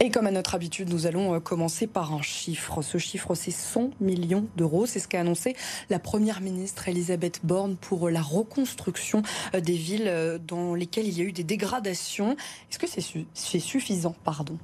Et comme à notre habitude, nous allons euh, commencer par un chiffre. Ce chiffre, c'est 100 millions d'euros. C'est ce qu'a annoncé la première ministre Elisabeth Borne pour la reconstruction euh, des villes euh, dans lesquelles il y a eu des dégradations. Est-ce que c'est suffisant? Pardon.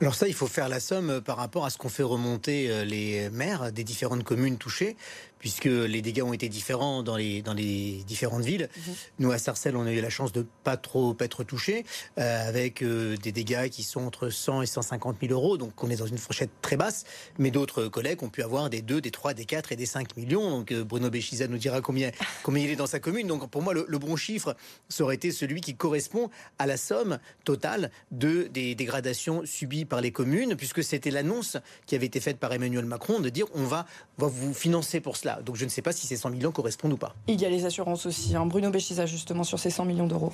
Alors ça, il faut faire la somme par rapport à ce qu'ont fait remonter les maires des différentes communes touchées, puisque les dégâts ont été différents dans les, dans les différentes villes. Mhm. Nous, à Sarcelles, on a eu la chance de pas trop être touchés, euh, avec euh, des dégâts qui sont entre 100 et 150 000 euros, donc on est dans une fourchette très basse, mais d'autres collègues ont pu avoir des 2, des 3, des 4 et des 5 millions, donc euh, Bruno Béchiza nous dira combien, combien il est dans sa commune, donc pour moi, le, bon chiffre, ça aurait été celui qui correspond à la somme totale de, des dégradations subies par les communes, puisque c'était l'annonce qui avait été faite par Emmanuel Macron de dire on va, va vous financer pour cela. Donc je ne sais pas si ces 100 millions correspondent ou pas. Il y a les assurances aussi. Hein. Bruno Béchiza, justement, sur ces 100 millions d'euros.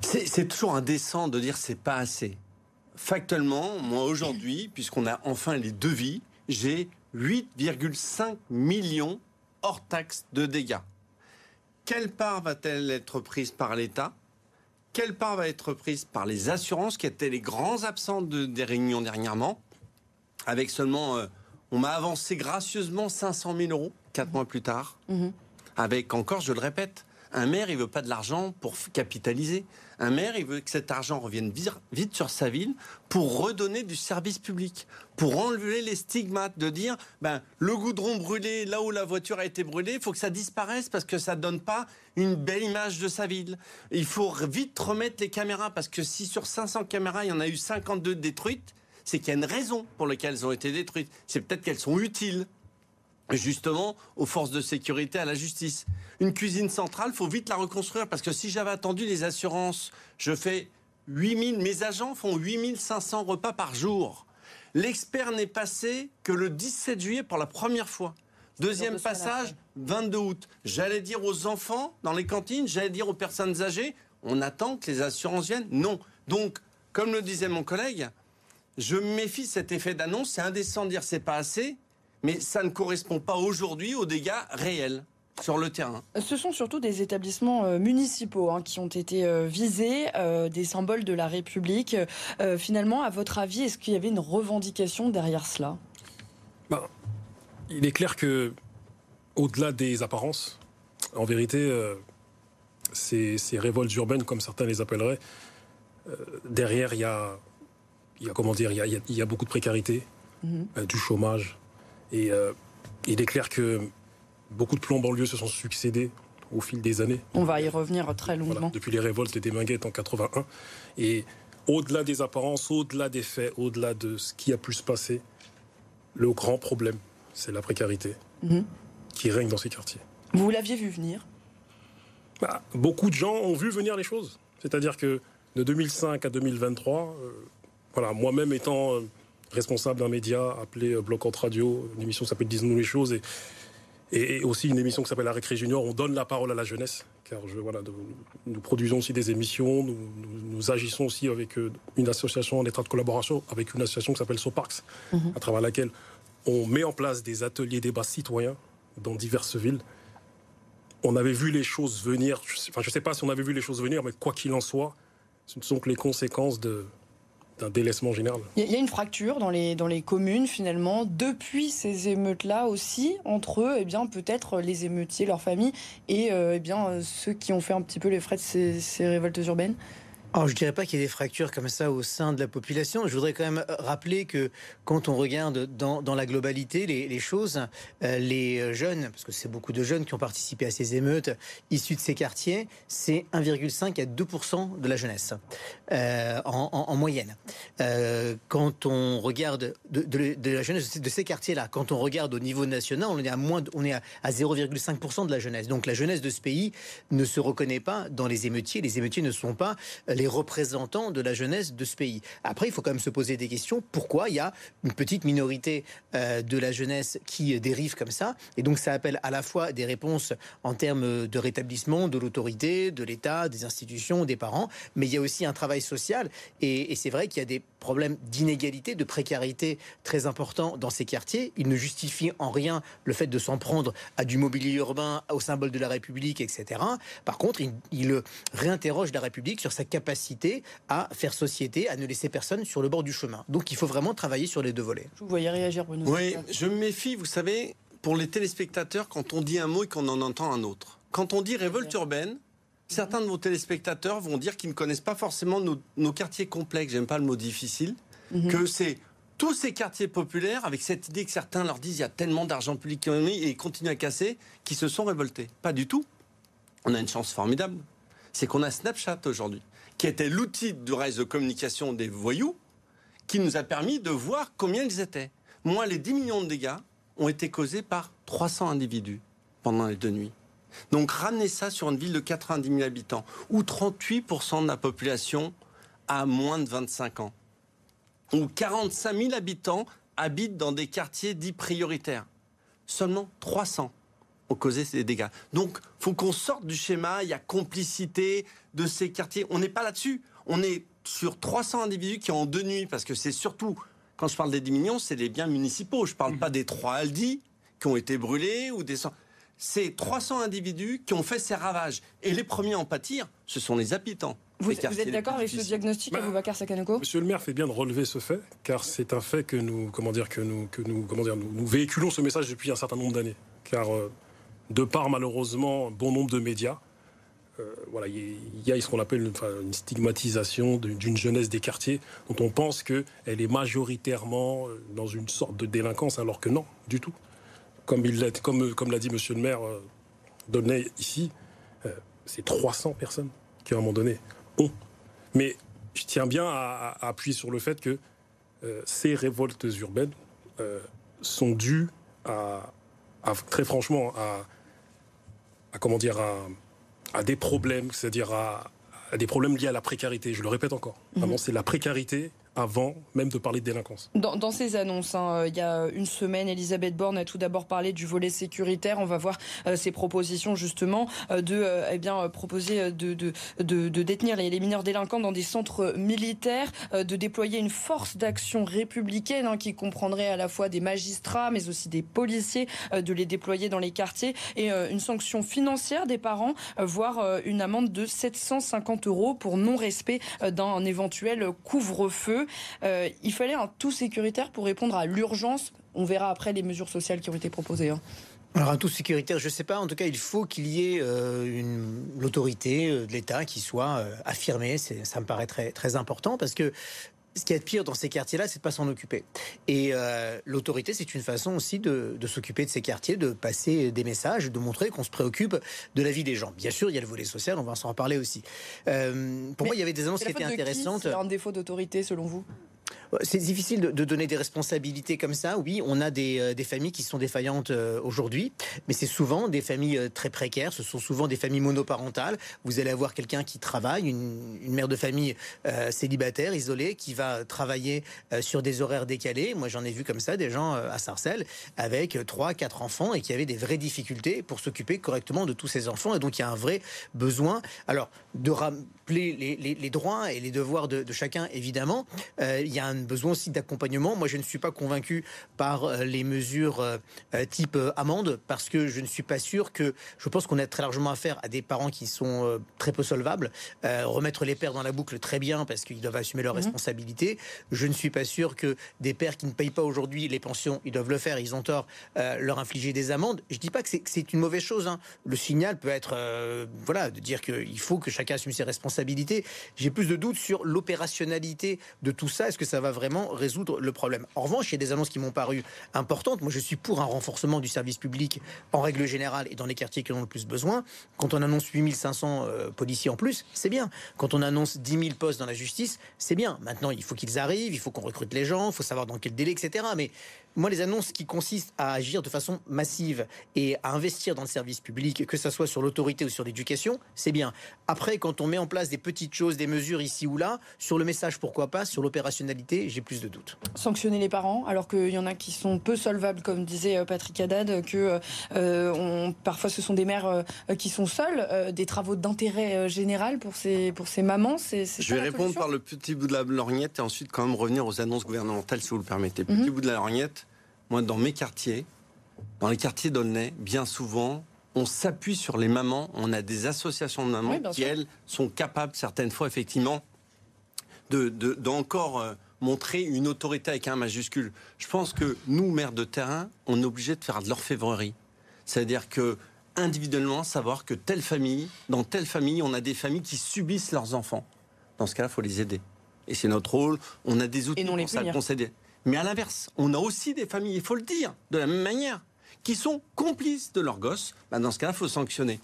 C'est toujours indécent de dire c'est pas assez. Factuellement, moi aujourd'hui, puisqu'on a enfin les devis, j'ai 8,5 millions hors taxe de dégâts. Quelle part va-t-elle être prise par l'État? Quelle part va être prise par les assurances, qui étaient les grands absents des réunions dernièrement? Avec seulement, euh, on m'a avancé gracieusement 500 000 euros quatre mois plus tard, mhm. avec encore, je le répète, un maire, il veut pas de l'argent pour capitaliser. Un maire, il veut que cet argent revienne vite sur sa ville pour redonner du service public, pour enlever les stigmates de dire, ben, le goudron brûlé là où la voiture a été brûlée, il faut que ça disparaisse parce que ça donne pas une belle image de sa ville. Il faut vite remettre les caméras parce que si sur 500 caméras, il y en a eu 52 détruites, c'est qu'il y a une raison pour laquelle elles ont été détruites. C'est peut-être qu'elles sont utiles justement aux forces de sécurité, à la justice. Une cuisine centrale, faut vite la reconstruire parce que si j'avais attendu les assurances, je fais 8000, mes agents font 8500 repas par jour. L'expert n'est passé que le 17 juillet pour la première fois. Deuxième passage, 22 août. J'allais dire aux enfants dans les cantines, j'allais dire aux personnes âgées, on attend que les assurances viennent. Non. Donc, comme le disait mon collègue, je méfie cet effet d'annonce. C'est indécent de dire c'est pas assez mais ça ne correspond pas aujourd'hui aux dégâts réels sur le terrain. Ce sont surtout des établissements euh, municipaux hein, qui ont été euh, visés, euh, des symboles de la République. finalement, à votre avis, est-ce qu'il y avait une revendication derrière cela? Ben, Il est clair que, au-delà des apparences, en vérité, ces, révoltes urbaines, comme certains les appelleraient, derrière, il y a, comment dire, il y a, beaucoup de précarité, mhm. du chômage, et euh, il est clair que beaucoup de plans banlieues se sont succédés au fil des années. On va y revenir très longuement. depuis les révoltes des Minguettes en 81. Et au-delà des apparences, au-delà des faits, au-delà de ce qui a pu se passer, le grand problème, c'est la précarité mhm. qui règne dans ces quartiers. Vous l'aviez vu venir? Bah, Beaucoup de gens ont vu venir les choses. C'est-à-dire que de 2005 à 2023, euh, voilà, moi-même étant euh, responsable d'un média appelé euh, Bloc entre Radio, une émission qui s'appelle Disons-nous les choses, et, et, aussi une émission qui s'appelle La Récré Junior. On donne la parole à la jeunesse, car je, voilà, nous produisons aussi des émissions, nous, agissons aussi avec euh, une association en état de collaboration, avec une association qui s'appelle Soparks, mhm. à travers laquelle on met en place des ateliers débats citoyens dans diverses villes. On avait vu les choses venir, enfin je ne sais pas si on avait vu les choses venir, mais quoi qu'il en soit, ce ne sont que les conséquences de, Il y a une fracture dans les, communes finalement, depuis ces émeutes-là aussi, entre eux, eh bien, peut-être les émeutiers, leurs familles, et euh, eh bien, ceux qui ont fait un petit peu les frais de ces, ces révoltes urbaines alors, je dirais pas qu'il y ait des fractures comme ça au sein de la population. Je voudrais quand même euh, rappeler que quand on regarde dans, dans la globalité les, choses, euh, les jeunes, parce que c'est beaucoup de jeunes qui ont participé à ces émeutes issus de ces quartiers, c'est 1,5 à 2 de la jeunesse euh, en, en, en, moyenne. Euh, quand on regarde de, la jeunesse de ces quartiers-là, quand on regarde au niveau national, on est à moins, on à, à 0,5% de la jeunesse. Donc la jeunesse de ce pays ne se reconnaît pas dans les émeutiers. Les émeutiers ne sont pas les représentants de la jeunesse de ce pays. Après, il faut quand même se poser des questions. Pourquoi il y a une petite minorité euh, de la jeunesse qui dérive comme ça? Et donc, ça appelle à la fois des réponses en termes de rétablissement de l'autorité, de l'État, des institutions, des parents, mais il y a aussi un travail social. Et, c'est vrai qu'il y a des problème d'inégalité, de précarité très important dans ces quartiers. Il ne justifie en rien le fait de s'en prendre à du mobilier urbain, au symbole de la République, etc. Par contre, il, il réinterroge la République sur sa capacité à faire société, à ne laisser personne sur le bord du chemin. Donc il faut vraiment travailler sur les deux volets. Je vous voyais réagir, Bruno. Oui, je me méfie, vous savez, pour les téléspectateurs, quand on dit un mot et qu'on en entend un autre. Quand on dit révolte urbaine, certains de vos téléspectateurs vont dire qu'ils ne connaissent pas forcément nos, quartiers complexes, j'aime pas le mot difficile, mhm. que c'est tous ces quartiers populaires, avec cette idée que certains leur disent il y a tellement d'argent public qui ont mis et ils continuent à casser, qui se sont révoltés. Pas du tout. On a une chance formidable. C'est qu'on a Snapchat aujourd'hui, qui était l'outil du reste de communication des voyous, qui nous a permis de voir combien ils étaient. Moi, les 10 millions de dégâts ont été causés par 300 individus pendant les deux nuits. Donc ramener ça sur une ville de 90 000 habitants, où 38% de la population a moins de 25 ans, où 45 000 habitants habitent dans des quartiers dits prioritaires. Seulement 300 ont causé ces dégâts. Donc, faut qu'on sorte du schéma. Il y a complicité de ces quartiers. On n'est pas là-dessus. On est sur 300 individus qui ont deux nuits, parce que c'est surtout, quand je parle des 10 millions, c'est les biens municipaux. Je ne parle mmh. pas des trois Aldi qui ont été brûlés ou des c'est 300 individus qui ont fait ces ravages. Et les premiers à en pâtir, ce sont les habitants. Vous, êtes d'accord avec ce diagnostic, bah, Aboubacar Sakanoko Monsieur le maire fait bien de relever ce fait, car c'est un fait que nous, comment dire, que nous, que nous, comment dire, nous, véhiculons ce message depuis un certain nombre d'années. Car euh, de par malheureusement bon nombre de médias, euh, voilà, il y, a ce qu'on appelle une, stigmatisation d'une jeunesse des quartiers dont on pense qu'elle est majoritairement euh, dans une sorte de délinquance, alors que non, du tout comme il comme, comme l'a dit Monsieur le Maire euh, Donnet ici, euh, c'est 300 personnes qui à un moment donné ont. Mais je tiens bien à, appuyer sur le fait que euh, ces révoltes urbaines sont dues à, très franchement à, comment dire à, des problèmes, c'est-à-dire à, des problèmes liés à la précarité. Je le répète encore. Vraiment, mhm. c'est la précarité avant même de parler de délinquance. Dans, ces annonces, hein, euh, il y a une semaine, Elisabeth Borne a tout d'abord parlé du volet sécuritaire. On va voir euh, ses propositions justement euh, de eh bien proposer de, de, de, détenir les, mineurs délinquants dans des centres militaires, de déployer une force d'action républicaine hein, qui comprendrait à la fois des magistrats mais aussi des policiers, de les déployer dans les quartiers et une sanction financière des parents, voire une amende de 750 euros pour non-respect d'un éventuel couvre-feu. Euh, il fallait un tout sécuritaire pour répondre à l'urgence. On verra après les mesures sociales qui ont été proposées. Hein. Alors un tout sécuritaire, je ne sais pas. En tout cas, il faut qu'il y ait euh, l'autorité euh, de l'État qui soit affirmée. Ça me paraît très très important parce que ce qui est pire dans ces quartiers-là, c'est de pas s'en occuper. Et euh, l'autorité, c'est une façon aussi de, s'occuper de ces quartiers, de passer des messages, de montrer qu'on se préoccupe de la vie des gens. Bien sûr, il y a le volet social, on va s'en reparler aussi. Euh, pour moi, il y avait des annonces qui étaient intéressantes. C'est un défaut d'autorité, selon vous? C'est difficile de, donner des responsabilités comme ça. Oui, on a des, euh, familles qui sont défaillantes euh, aujourd'hui, mais c'est souvent des familles euh, très précaires. Ce sont souvent des familles monoparentales. Vous allez avoir quelqu'un qui travaille, une, mère de famille célibataire, isolée, qui va travailler sur des horaires décalés. Moi, j'en ai vu comme ça des gens à Sarcelles avec trois, quatre enfants et qui avaient des vraies difficultés pour s'occuper correctement de tous ces enfants. Et donc, il y a un vrai besoin. Alors, de rappeler les, droits et les devoirs de, chacun, évidemment. il y a un besoin aussi d'accompagnement. Moi, je ne suis pas convaincu par euh, les mesures euh, euh, type amende parce que je ne suis pas sûr que. Je pense qu'on a très largement affaire à des parents qui sont très peu solvables. remettre les pères dans la boucle très bien parce qu'ils doivent assumer leurs mhm. responsabilités. Je ne suis pas sûr que des pères qui ne payent pas aujourd'hui les pensions, ils doivent le faire. Ils ont tort leur infliger des amendes. Je dis pas que c'est une mauvaise chose. Hein. Le signal peut être voilà de dire qu'il faut que chacun assume ses responsabilités. J'ai plus de doutes sur l'opérationnalité de tout ça. Est-ce que ça va vraiment résoudre le problème? En revanche, il y a des annonces qui m'ont paru importantes. Moi, je suis pour un renforcement du service public en règle générale et dans les quartiers qui en ont le plus besoin. Quand on annonce 8500 euh, policiers en plus, c'est bien. Quand on annonce 10 000 postes dans la justice, c'est bien. Maintenant, il faut qu'ils arrivent, il faut qu'on recrute les gens, il faut savoir dans quel délai, etc. Mais moi, les annonces qui consistent à agir de façon massive et à investir dans le service public, que ce soit sur l'autorité ou sur l'éducation, c'est bien. Après, quand on met en place des petites choses, des mesures ici ou là, sur le message, pourquoi pas, sur l'opérationnalité, j'ai plus de doutes. Sanctionner les parents, alors qu'il y en a qui sont peu solvables, comme disait euh, Patrick Haddad, que euh, on, parfois ce sont des mères euh, qui sont seules, des travaux d'intérêt général pour ces, pour ces mamans. C'est, Je vais répondre par le petit bout de la lorgnette et ensuite quand même revenir aux annonces gouvernementales, si vous le permettez. Petit mhm. bout de la lorgnette moi, dans mes quartiers, dans les quartiers d'Aulnay, bien souvent, on s'appuie sur les mamans. On a des associations de mamans qui, elles, sont capables, certaines fois, effectivement, d'encore de, euh, montrer une autorité avec un majuscule. Je pense que nous, maires de terrain, on est obligé de faire de l'orfèvrerie. C'est-à-dire que individuellement, savoir que telle famille, dans telle famille, on a des familles qui subissent leurs enfants. Dans ce cas-là, il faut les aider. Et c'est notre rôle. On a des outils pour ça, concéder. Mais à l'inverse, on a aussi des familles, il faut le dire, de la même manière, qui sont complices de leurs gosses. Bah, dans ce cas-là, il faut sanctionner.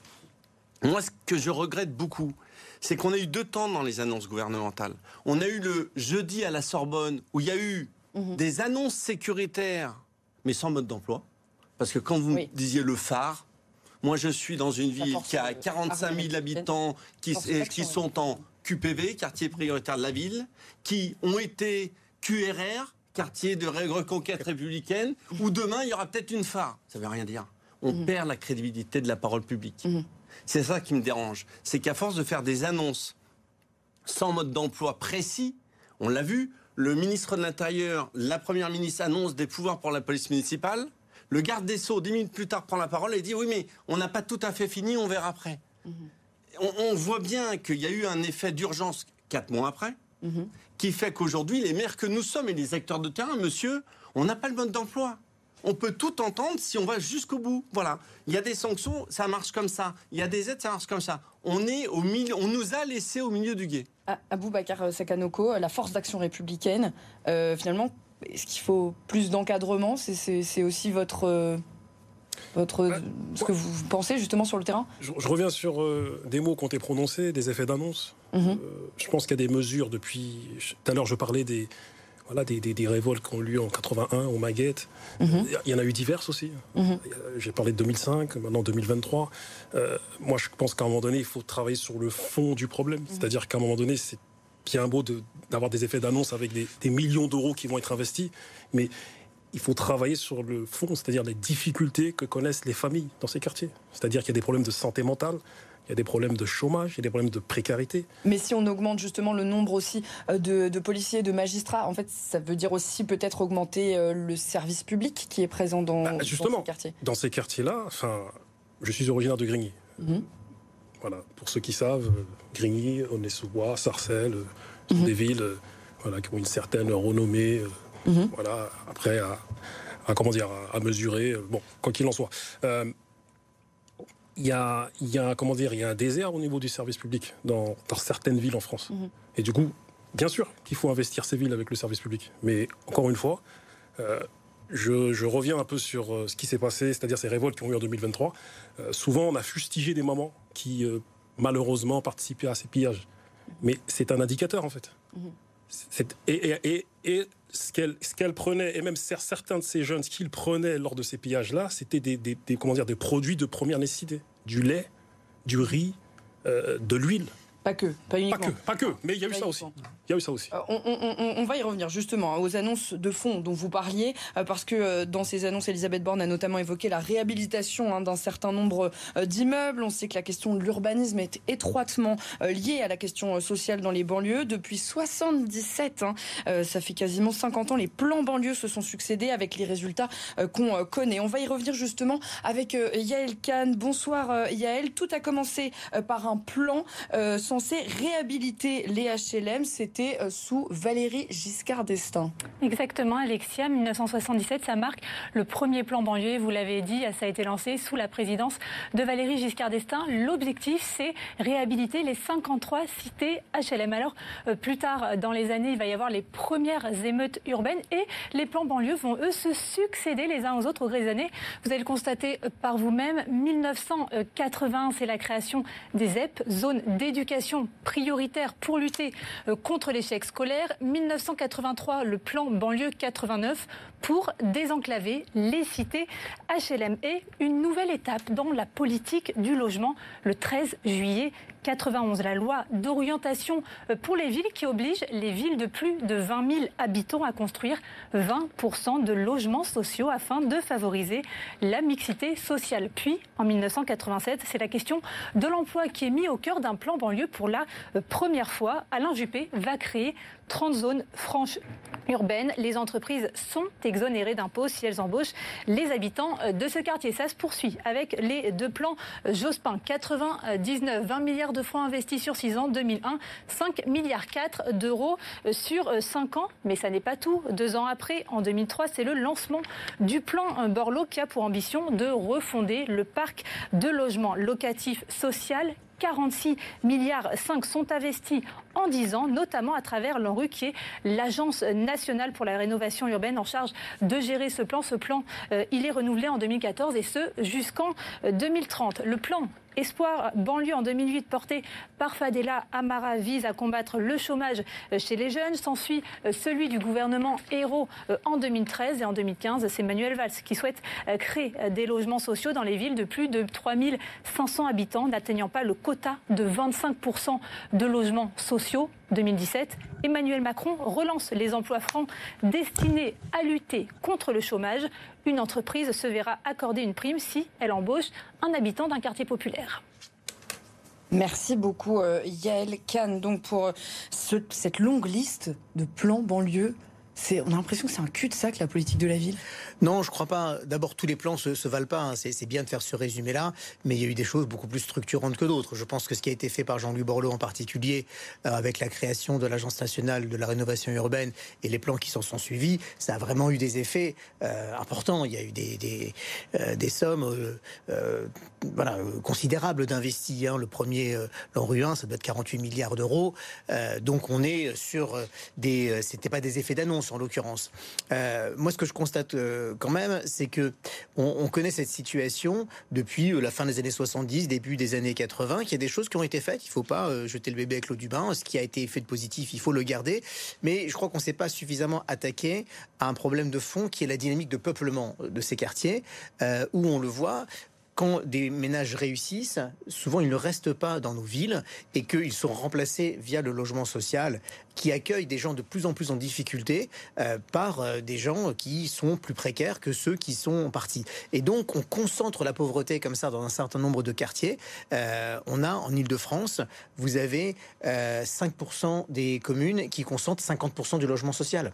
Moi, ce que je regrette beaucoup, c'est qu'on a eu deux temps dans les annonces gouvernementales. On a eu le jeudi à la Sorbonne, où il y a eu mhm. des annonces sécuritaires, mais sans mode d'emploi. Parce que quand vous disiez le phare, moi je suis dans une ville qui a 45 000 habitants qui, qui sont en QPV, quartier prioritaire de la ville, qui ont été QRR, quartier de reconquête républicaine, où demain il y aura peut-être une phare. Ça ne veut rien dire. On mhm. perd la crédibilité de la parole publique. Mhm. C'est ça qui me dérange. C'est qu'à force de faire des annonces sans mode d'emploi précis, on l'a vu, le ministre de l'Intérieur, la première ministre annonce des pouvoirs pour la police municipale. Le garde des Sceaux, dix minutes plus tard, prend la parole et dit Oui, mais on n'a pas tout à fait fini, on verra après. Mhm. On, voit bien qu'il y a eu un effet d'urgence quatre mois après qui fait qu'aujourd'hui, les maires que nous sommes et les acteurs de terrain, monsieur, on n'a pas le mode d'emploi. On peut tout entendre si on va jusqu'au bout. Voilà. Il y a des sanctions, ça marche comme ça. Il y a des aides, ça marche comme ça. On est au milieu, on nous a laissé au milieu du guet. Abou Bakar Sakanoko, la force d'action républicaine, euh, finalement, est-ce qu'il faut plus d'encadrement? C'est aussi votre. Euh, votre, bah, ce que vous pensez justement sur le terrain? Je, reviens sur euh, des mots qui ont été prononcés, des effets d'annonce. Mhm. Euh, je pense qu'il y a des mesures depuis. Tout à l'heure, je parlais des, voilà, des, des, révoltes qui ont lieu en 81 au Maguette. Mhm. Il y en a eu diverses aussi. Mhm. J'ai parlé de 2005, maintenant 2023. Euh, moi, je pense qu'à un moment donné, il faut travailler sur le fond du problème. C'est-à-dire qu'à un moment donné, c'est bien beau d'avoir des effets d'annonce avec des, des millions d'euros qui vont être investis, mais il faut travailler sur le fond, c'est-à-dire les difficultés que connaissent les familles dans ces quartiers. C'est-à-dire qu'il y a des problèmes de santé mentale, il y a des problèmes de chômage, il y a des problèmes de précarité. Mais si on augmente justement le nombre aussi euh, de, policiers, de magistrats, en fait, ça veut dire aussi peut-être augmenter euh, le service public qui est présent dans, bah, justement, dans ces quartiers. Dans ces quartiers-là, enfin, je suis originaire de Grigny. Mhm. Voilà, pour ceux qui savent, euh, Grigny, Aulnay-sous-Bois, Sarcelles, sont mhm. des villes voilà, qui ont une certaine renommée. Mhm. Voilà, après, à, comment dire, à, mesurer. Bon, quoi qu'il en soit il y a, y a, comment dire, il y a un désert au niveau du service public dans, dans certaines villes en France. Mhm. Et du coup, bien sûr qu'il faut investir ces villes avec le service public. Mais encore une fois, euh, je, je, reviens un peu sur euh, ce qui s'est passé, c'est-à-dire ces révoltes qui ont eu en 2023. Euh, souvent, on a fustigé des mamans qui, malheureusement, participaient à ces pillages. Mais c'est un indicateur, en fait. Mhm. Et, et, et, ce qu'elle prenait, et même certains de ces jeunes, ce qu'ils prenaient lors de ces pillages-là, c'était des produits de première nécessité. Du lait, du riz, euh, de l'huile. Pas que, pas uniquement. Pas que, pas que mais il y a eu ça aussi. Il y a eu ça aussi. Euh, on, va y revenir justement hein, aux annonces de fonds dont vous parliez, euh, parce que euh, dans ces annonces, Elisabeth Borne a notamment évoqué la réhabilitation hein, d'un certain nombre d'immeubles. On sait que la question de l'urbanisme est étroitement liée à la question sociale dans les banlieues. Depuis 77, hein, ça fait quasiment 50 ans, les plans banlieues se sont succédés avec les résultats qu'on connaît. On va y revenir justement avec Yael Kahn. Bonsoir Yael. Tout a commencé par un plan censé réhabiliter les HLM. C'était euh, sous Valérie Giscard d'Estaing. Exactement, Alexia. 1977, ça marque le premier plan banlieue. Vous l'avez dit, ça a été lancé sous la présidence de Valérie Giscard d'Estaing. L'objectif, c'est réhabiliter les 53 cités HLM. Alors, euh, plus tard dans les années, il va y avoir les premières émeutes urbaines et les plans banlieue vont, eux, se succéder les uns aux autres au gré des années. Vous allez le constater par vous-même. 1980, c'est la création des ZEP, zones d'éducation prioritaire pour lutter euh, contre l'échec scolaire. 1983, le plan banlieue 89 pour désenclaver les cités HLM et une nouvelle étape dans la politique du logement le 13 juillet 91, la loi d'orientation pour les villes qui oblige les villes de plus de 20 000 habitants à construire 20% de logements sociaux afin de favoriser la mixité sociale. Puis, en 1987, c'est la question de l'emploi qui est mis au cœur d'un plan banlieue pour la première fois. Alain Juppé va créer 30 zones franches urbaines. Les entreprises sont exonérées d'impôts si elles embauchent les habitants de ce quartier. Ça se poursuit avec les deux plans Jospin. 99, 20 milliards de francs investis sur 6 ans, 2001, 5 milliards 4 d'euros sur 5 ans. Mais ça n'est pas tout. Deux ans après, en 2003, c'est le lancement du plan Borloo qui a pour ambition de refonder le parc de logements locatifs social 46 milliards 5 sont investis en 10 ans, notamment à travers l'ANRU, qui est l'Agence nationale pour la rénovation urbaine en charge de gérer ce plan. Ce plan, euh, il est renouvelé en 2014 et ce jusqu'en 2030. Le plan Espoir banlieue en 2008 porté par Fadela Amara vise à combattre le chômage chez les jeunes. S'ensuit euh, celui du gouvernement Hérault euh, en 2013 et en 2015, c'est Manuel Valls qui souhaite euh, créer des logements sociaux dans les villes de plus de 3500 habitants n'atteignant pas le quota de 25% de logements sociaux 2017, Emmanuel Macron relance les emplois francs destinés à lutter contre le chômage. Une entreprise se verra accorder une prime si elle embauche un habitant d'un quartier populaire. Merci beaucoup euh, Yael Kahn donc pour cette longue liste de plans banlieue on a l'impression que c'est un cul-de-sac, la politique de la ville. Non, je crois pas. D'abord, tous les plans se, se valent pas. Hein. C'est bien de faire ce résumé-là, mais il y a eu des choses beaucoup plus structurantes que d'autres. Je pense que ce qui a été fait par Jean-Louis Borloo en particulier, euh, avec la création de l'Agence nationale de la rénovation urbaine et les plans qui s'en sont suivis, ça a vraiment eu des effets euh, importants. Il y a eu des, euh, sommes considérables d'investis. Le premier, l'ANRU 1, ça doit être 48 milliards d'euros. donc on est sur des... C'était pas des effets d'annonce en l'occurrence. Euh, moi, ce que je constate euh, quand même, c'est que on, connaît cette situation depuis euh, la fin des années 70, début des années 80, qu'il y a des choses qui ont été faites. Il ne faut pas jeter le bébé avec l'eau du bain. Ce qui a été fait de positif, il faut le garder. Mais je crois qu'on ne s'est pas suffisamment attaqué à un problème de fond qui est la dynamique de peuplement de ces quartiers, où on le voit quand des ménages réussissent, souvent ils ne restent pas dans nos villes et qu'ils sont remplacés via le logement social qui accueille des gens de plus en plus en difficulté euh, par euh, des gens qui sont plus précaires que ceux qui sont partis. Et donc on concentre la pauvreté comme ça dans un certain nombre de quartiers. Euh, on a en Ile-de-France, vous avez 5% des communes qui concentrent 50% du logement social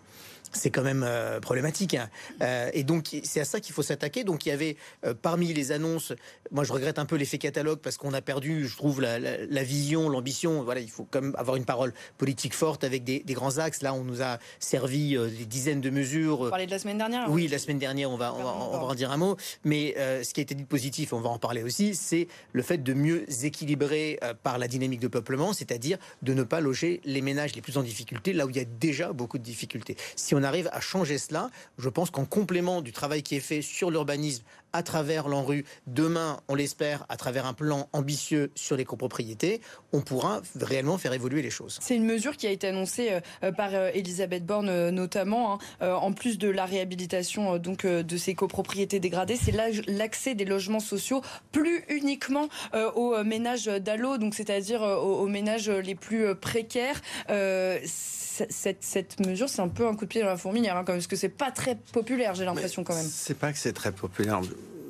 c'est quand même euh, problématique. Hein. Euh, et donc, c'est à ça qu'il faut s'attaquer. Donc, il y avait euh, parmi les annonces, moi je regrette un peu l'effet catalogue parce qu'on a perdu, je trouve, la, vision, l'ambition. Voilà, il faut quand même avoir une parole politique forte avec des, grands axes. Là, on nous a servi des dizaines de mesures. On parlait de la semaine dernière. Oui, la semaine dernière, on va, on va, en dire un mot. Mais ce qui a été dit de positif, on va en parler aussi, c'est le fait de mieux équilibrer par la dynamique de peuplement, c'est-à-dire de ne pas loger les ménages les plus en difficulté là où il y a déjà beaucoup de difficultés. Si on arrive à changer cela, je pense qu'en complément du travail qui est fait sur l'urbanisme à travers l'ANRU, demain, on l'espère, à travers un plan ambitieux sur les copropriétés, on pourra réellement faire évoluer les choses. C'est une mesure qui a été annoncée euh, euh, par euh, Elisabeth Borne notamment, hein, en plus de la réhabilitation donc de ces copropriétés dégradées, c'est l'accès des logements sociaux plus uniquement aux ménages d'Allo, c'est-à-dire aux, ménages les plus précaires. Cette, cette, mesure, c'est un peu un coup de pied dans la fourmilière, hein, parce que c'est pas très populaire, j'ai l'impression quand même. C'est pas que c'est très populaire.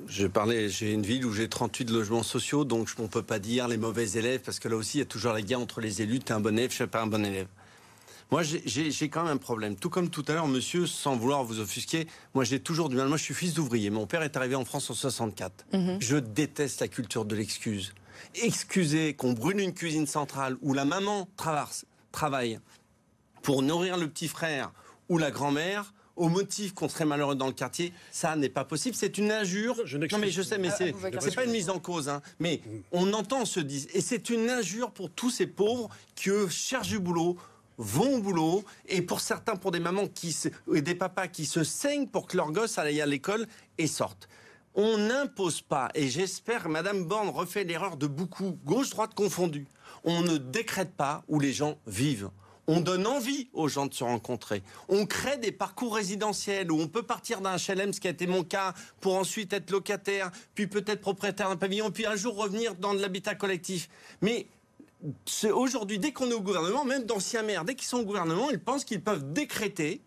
Je parlais, j'ai une ville où j'ai 38 logements sociaux, donc on ne peut pas dire les mauvais élèves, parce que là aussi, il y a toujours la guerre entre les élus, tu es un bon élève, je suis pas un bon élève. Moi, j'ai quand même un problème. Tout comme tout à l'heure, monsieur, sans vouloir vous offusquer, moi, j'ai toujours du mal. Moi, je suis fils d'ouvrier. Mon père est arrivé en France en 64. Mhm. Je déteste la culture de l'excuse. Excusez qu'on brûle une cuisine centrale où la maman travaille pour nourrir le petit frère ou la grand-mère au motif qu'on serait malheureux dans le quartier, ça n'est pas possible. C'est une injure. Je non, mais je sais, mais c'est ah, pas une mise en cause. Hein. Mais on entend se dire, et c'est une injure pour tous ces pauvres qui cherchent du boulot, vont au boulot, et pour certains, pour des mamans qui et des papas qui se saignent pour que leurs gosses aillent à l'école et sortent. on n'impose pas, et j'espère Madame Borne refait l'erreur de beaucoup, gauche-droite confondue, on ne décrète pas où les gens vivent. On donne envie aux gens de se rencontrer. On crée des parcours résidentiels où on peut partir d'un HLM, ce qui a été mon cas, pour ensuite être locataire, puis peut-être propriétaire d'un pavillon, puis un jour revenir dans de l'habitat collectif. Mais aujourd'hui, dès qu'on est au gouvernement, même d'anciens maires, dès qu'ils sont au gouvernement, ils pensent qu'ils peuvent décréter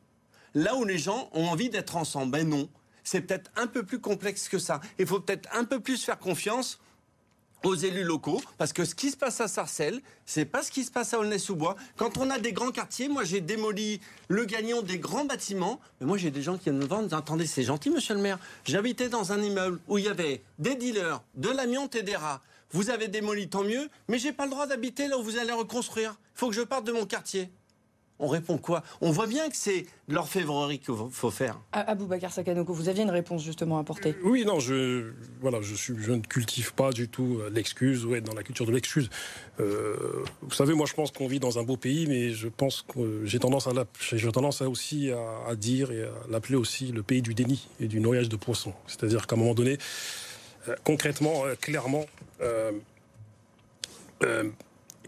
là où les gens ont envie d'être ensemble. Ben non, c'est peut-être un peu plus complexe que ça. Il faut peut-être un peu plus faire confiance aux élus locaux, parce que ce qui se passe à Sarcelles, c'est pas ce qui se passe à Aulnay-sous-Bois. Quand on a des grands quartiers, moi j'ai démoli le gagnant des grands bâtiments, mais moi j'ai des gens qui viennent me vendre, attendez, c'est gentil monsieur le maire, j'habitais dans un immeuble où il y avait des dealers, de l'amiante et des rats. Vous avez démoli, tant mieux, mais j'ai pas le droit d'habiter là où vous allez reconstruire. Faut que je parte de mon quartier on répond quoi? On voit bien que c'est l'orfèvrerie qu'il faut faire. Aboubacar Sakanoko, vous aviez une réponse justement à apporter. Euh, oui, non, je, voilà, je, suis, je ne cultive pas du tout euh, l'excuse ou être dans la culture de l'excuse. Euh, vous savez, moi je pense qu'on vit dans un beau pays, mais je pense que j'ai tendance, à, j'ai tendance à aussi à, dire et à l'appeler aussi le pays du déni et du noyage de poissons. C'est-à-dire qu'à un moment donné, concrètement, clairement,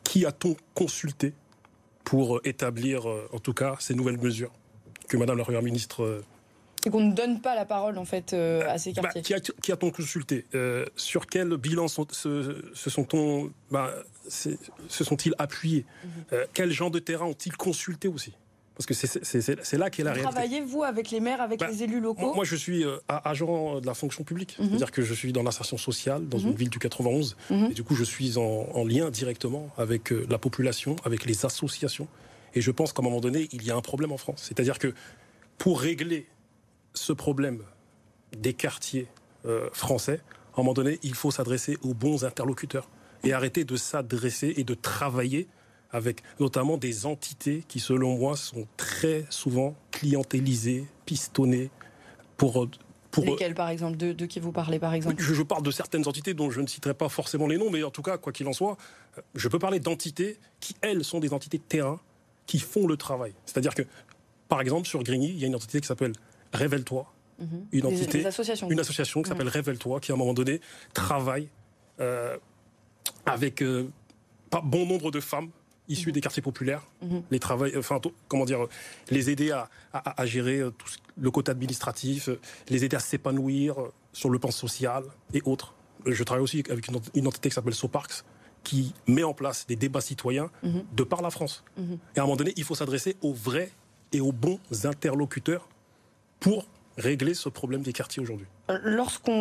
qui a-t-on consulté pour établir, euh, en tout cas, ces nouvelles mesures que Madame la Première ministre euh, et qu'on ne donne pas la parole en fait euh, à ces bah, quartiers. qui a-t-on consulté Sur quel bilan sont bah, se sont-ils appuyés. Quel genre de terrain ont-ils consulté aussi? Parce que c'est là qu'est la réalité. Travaillez-vous avec les maires, avec bah, les élus locaux Moi, je suis euh, agent de la fonction publique. Mhm. C'est-à-dire que je suis dans l'insertion sociale, dans une mhm. ville du 91. Mhm. Et du coup, je suis en, lien directement avec euh, la population, avec les associations. Et je pense qu'à un moment donné, il y a un problème en France. C'est-à-dire que pour régler ce problème des quartiers euh, français, à un moment donné, il faut s'adresser aux bons interlocuteurs et arrêter de s'adresser et de travailler avec notamment des entités qui, selon moi, sont très souvent clientélisées, pistonnées pour pour Lesquelles, par exemple de, qui vous parlez, par exemple? Je, parle de certaines entités dont je ne citerai pas forcément les noms, mais en tout cas, quoi qu'il en soit, je peux parler d'entités qui, elles, sont des entités de terrain, qui font le travail. C'est-à-dire que, par exemple, sur Grigny, il y a une entité qui s'appelle Révèle-toi. Mhm. Une entité, une association qui s'appelle mhm. Révèle-toi, qui, à un moment donné, travaille euh, avec euh, pas bon nombre de femmes issus des quartiers populaires, mhm. les travail, enfin, comment dire, les aider à, à, gérer euh, tout le côté administratif, euh, les aider à s'épanouir euh, sur le plan social et autres. Je travaille aussi avec une entité qui s'appelle SoParks, qui met en place des débats citoyens mhm. de par la France. Mhm. Et à un moment donné, il faut s'adresser aux vrais et aux bons interlocuteurs pour régler ce problème des quartiers aujourd'hui. Lorsqu'on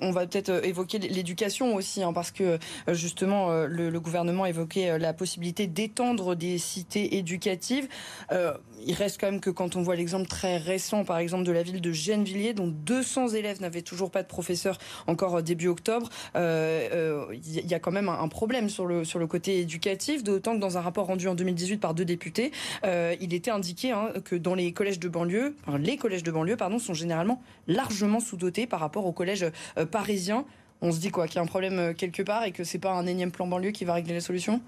on, va peut-être évoquer l'éducation aussi, hein, parce que euh, justement euh, le, gouvernement évoquait euh, la possibilité d'étendre des cités éducatives. il reste quand même que quand on voit l'exemple très récent, par exemple de la ville de Gennevilliers, dont 200 élèves n'avaient toujours pas de professeur encore début octobre, il y a quand même un, problème sur le sur le côté éducatif. D'autant que dans un rapport rendu en 2018 par deux députés, il était indiqué hein, que dans les collèges de banlieue, les collèges de banlieue, pardon, sont généralement largement sous doté par rapport au collège euh, parisien. On se dit quoi Qu'il y a un problème euh, quelque part et que c'est pas un énième plan banlieue qui va régler la solution?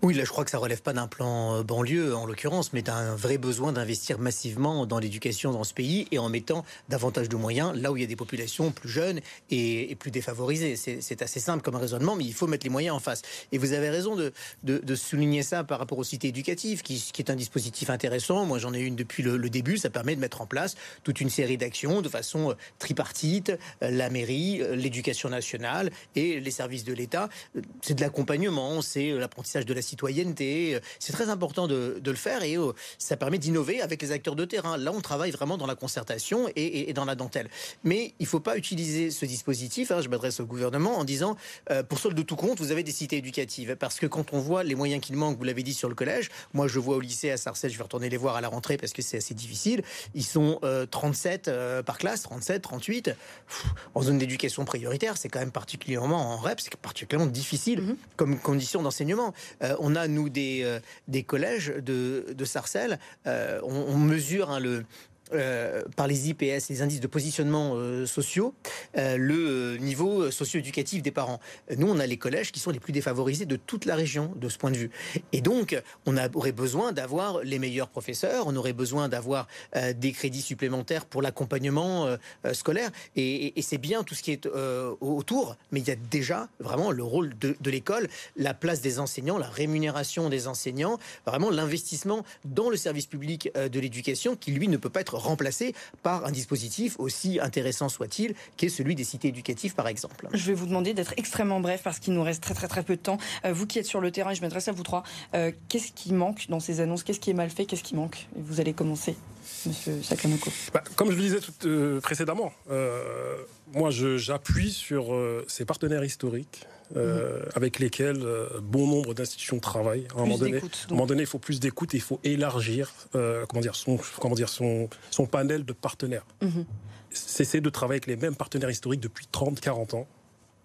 Oui, là, je crois que ça relève pas d'un plan euh, banlieue, en l'occurrence, mais d'un vrai besoin d'investir massivement dans l'éducation dans ce pays et en mettant davantage de moyens là où il y a des populations plus jeunes et, plus défavorisées. C'est assez simple comme raisonnement, mais il faut mettre les moyens en face. Et vous avez raison de, souligner ça par rapport aux cités éducatives, qui, est un dispositif intéressant. Moi, j'en ai une depuis le, début. Ça permet de mettre en place toute une série d'actions de façon euh, tripartite, euh, la mairie, l'éducation nationale et les services de l'État. C'est de l'accompagnement, c'est l'apprentissage de la citoyenneté. Euh, c'est très important de, le faire et euh, ça permet d'innover avec les acteurs de terrain. Là, on travaille vraiment dans la concertation et, dans la dentelle. Mais il ne faut pas utiliser ce dispositif, hein, je m'adresse au gouvernement, en disant, euh, pour solde de tout compte, vous avez des cités éducatives. Parce que quand on voit les moyens qu'il manque, vous l'avez dit sur le collège, moi je vois au lycée à Sarcelles, je vais retourner les voir à la rentrée parce que c'est assez difficile, ils sont 37 par classe, 37, 38. en zone d'éducation prioritaire, c'est quand même particulièrement en REP, c'est particulièrement difficile mm-hmm. comme condition d'enseignement on a, nous, des, euh, collèges de, de Sarcelles. Euh, on, mesure hein, le, euh, par les IPS, les indices de positionnement euh, sociaux, euh, le niveau socio-éducatif des parents. Nous, on a les collèges qui sont les plus défavorisés de toute la région de ce point de vue. Et donc, on aurait besoin d'avoir les meilleurs professeurs, on aurait besoin d'avoir des crédits supplémentaires pour l'accompagnement scolaire. Et, c'est bien tout ce qui est autour, mais il y a déjà vraiment le rôle de l'école, la place des enseignants, la rémunération des enseignants, vraiment l'investissement dans le service public de l'éducation qui, lui, ne peut pas être remplacé par un dispositif aussi intéressant soit-il, qui est celui des cités éducatives, par exemple. Je vais vous demander d'être extrêmement bref parce qu'il nous reste très très très peu de temps. Euh, vous qui êtes sur le terrain, je m'adresse à vous trois. Euh, qu'est-ce qui manque dans ces annonces? Qu'est-ce qui est mal fait? Qu'est-ce qui manque? Vous allez commencer. Monsieur Sakamoko. Bah, comme je le disais tout, euh, précédemment, moi j'appuie sur ces partenaires historiques euh, avec lesquels euh, bon nombre d'institutions travaillent. À un, moment donné, un moment donné, il faut plus d'écoute et il faut élargir euh, comment dire, son, comment dire, son, son panel de partenaires. Mhm. Cesser de travailler avec les mêmes partenaires historiques depuis 30, 40 ans.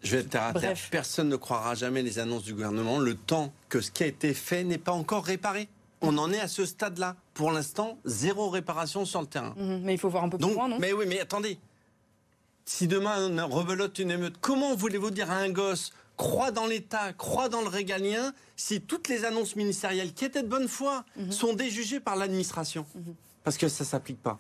Je vais être terre à terre. Personne ne croira jamais les annonces du gouvernement. Le temps que ce qui a été fait n'est pas encore réparé. On en est à ce stade-là. Pour l'instant, zéro réparation sur le terrain. Mhm. mais il faut voir un peu plus loin, non? Mais oui, mais attendez. Si demain on rebelote une émeute, comment voulez-vous dire à un gosse croit dans l'État, croit dans le régalien, si toutes les annonces ministérielles qui étaient de bonne foi mhm. sont déjugées par l'administration. Mhm. Parce que ça ne s'applique pas.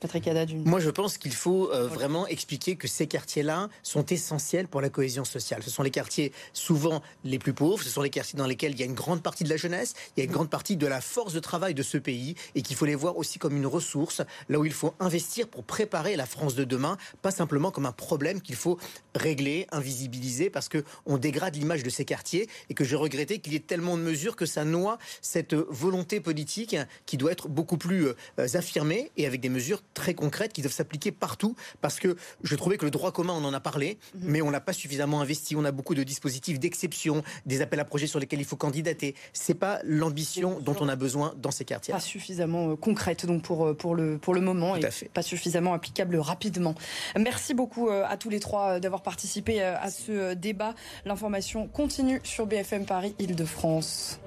Patrick Moi, je pense qu'il faut euh, vraiment expliquer que ces quartiers-là sont essentiels pour la cohésion sociale. Ce sont les quartiers souvent les plus pauvres, ce sont les quartiers dans lesquels il y a une grande partie de la jeunesse, il y a une grande partie de la force de travail de ce pays et qu'il faut les voir aussi comme une ressource, là où il faut investir pour préparer la France de demain, pas simplement comme un problème qu'il faut régler, invisibiliser, parce qu'on dégrade l'image de ces quartiers et que je regrettais qu'il y ait tellement de mesures que ça noie cette volonté politique qui doit être beaucoup plus euh, affirmée et avec des mesures très concrètes qui doivent s'appliquer partout parce que je trouvais que le droit commun, on en a parlé, mhm. mais on n'a pas suffisamment investi. On a beaucoup de dispositifs d'exception, des appels à projets sur lesquels il faut candidater. C'est pas l'ambition dont on a besoin dans ces quartiers. Pas suffisamment euh, concrète donc pour, euh, pour, le, pour le moment et pas suffisamment applicable rapidement. Merci beaucoup euh, à tous les trois d'avoir participé à ce débat. L'information continue sur BFM Paris Île-de-France.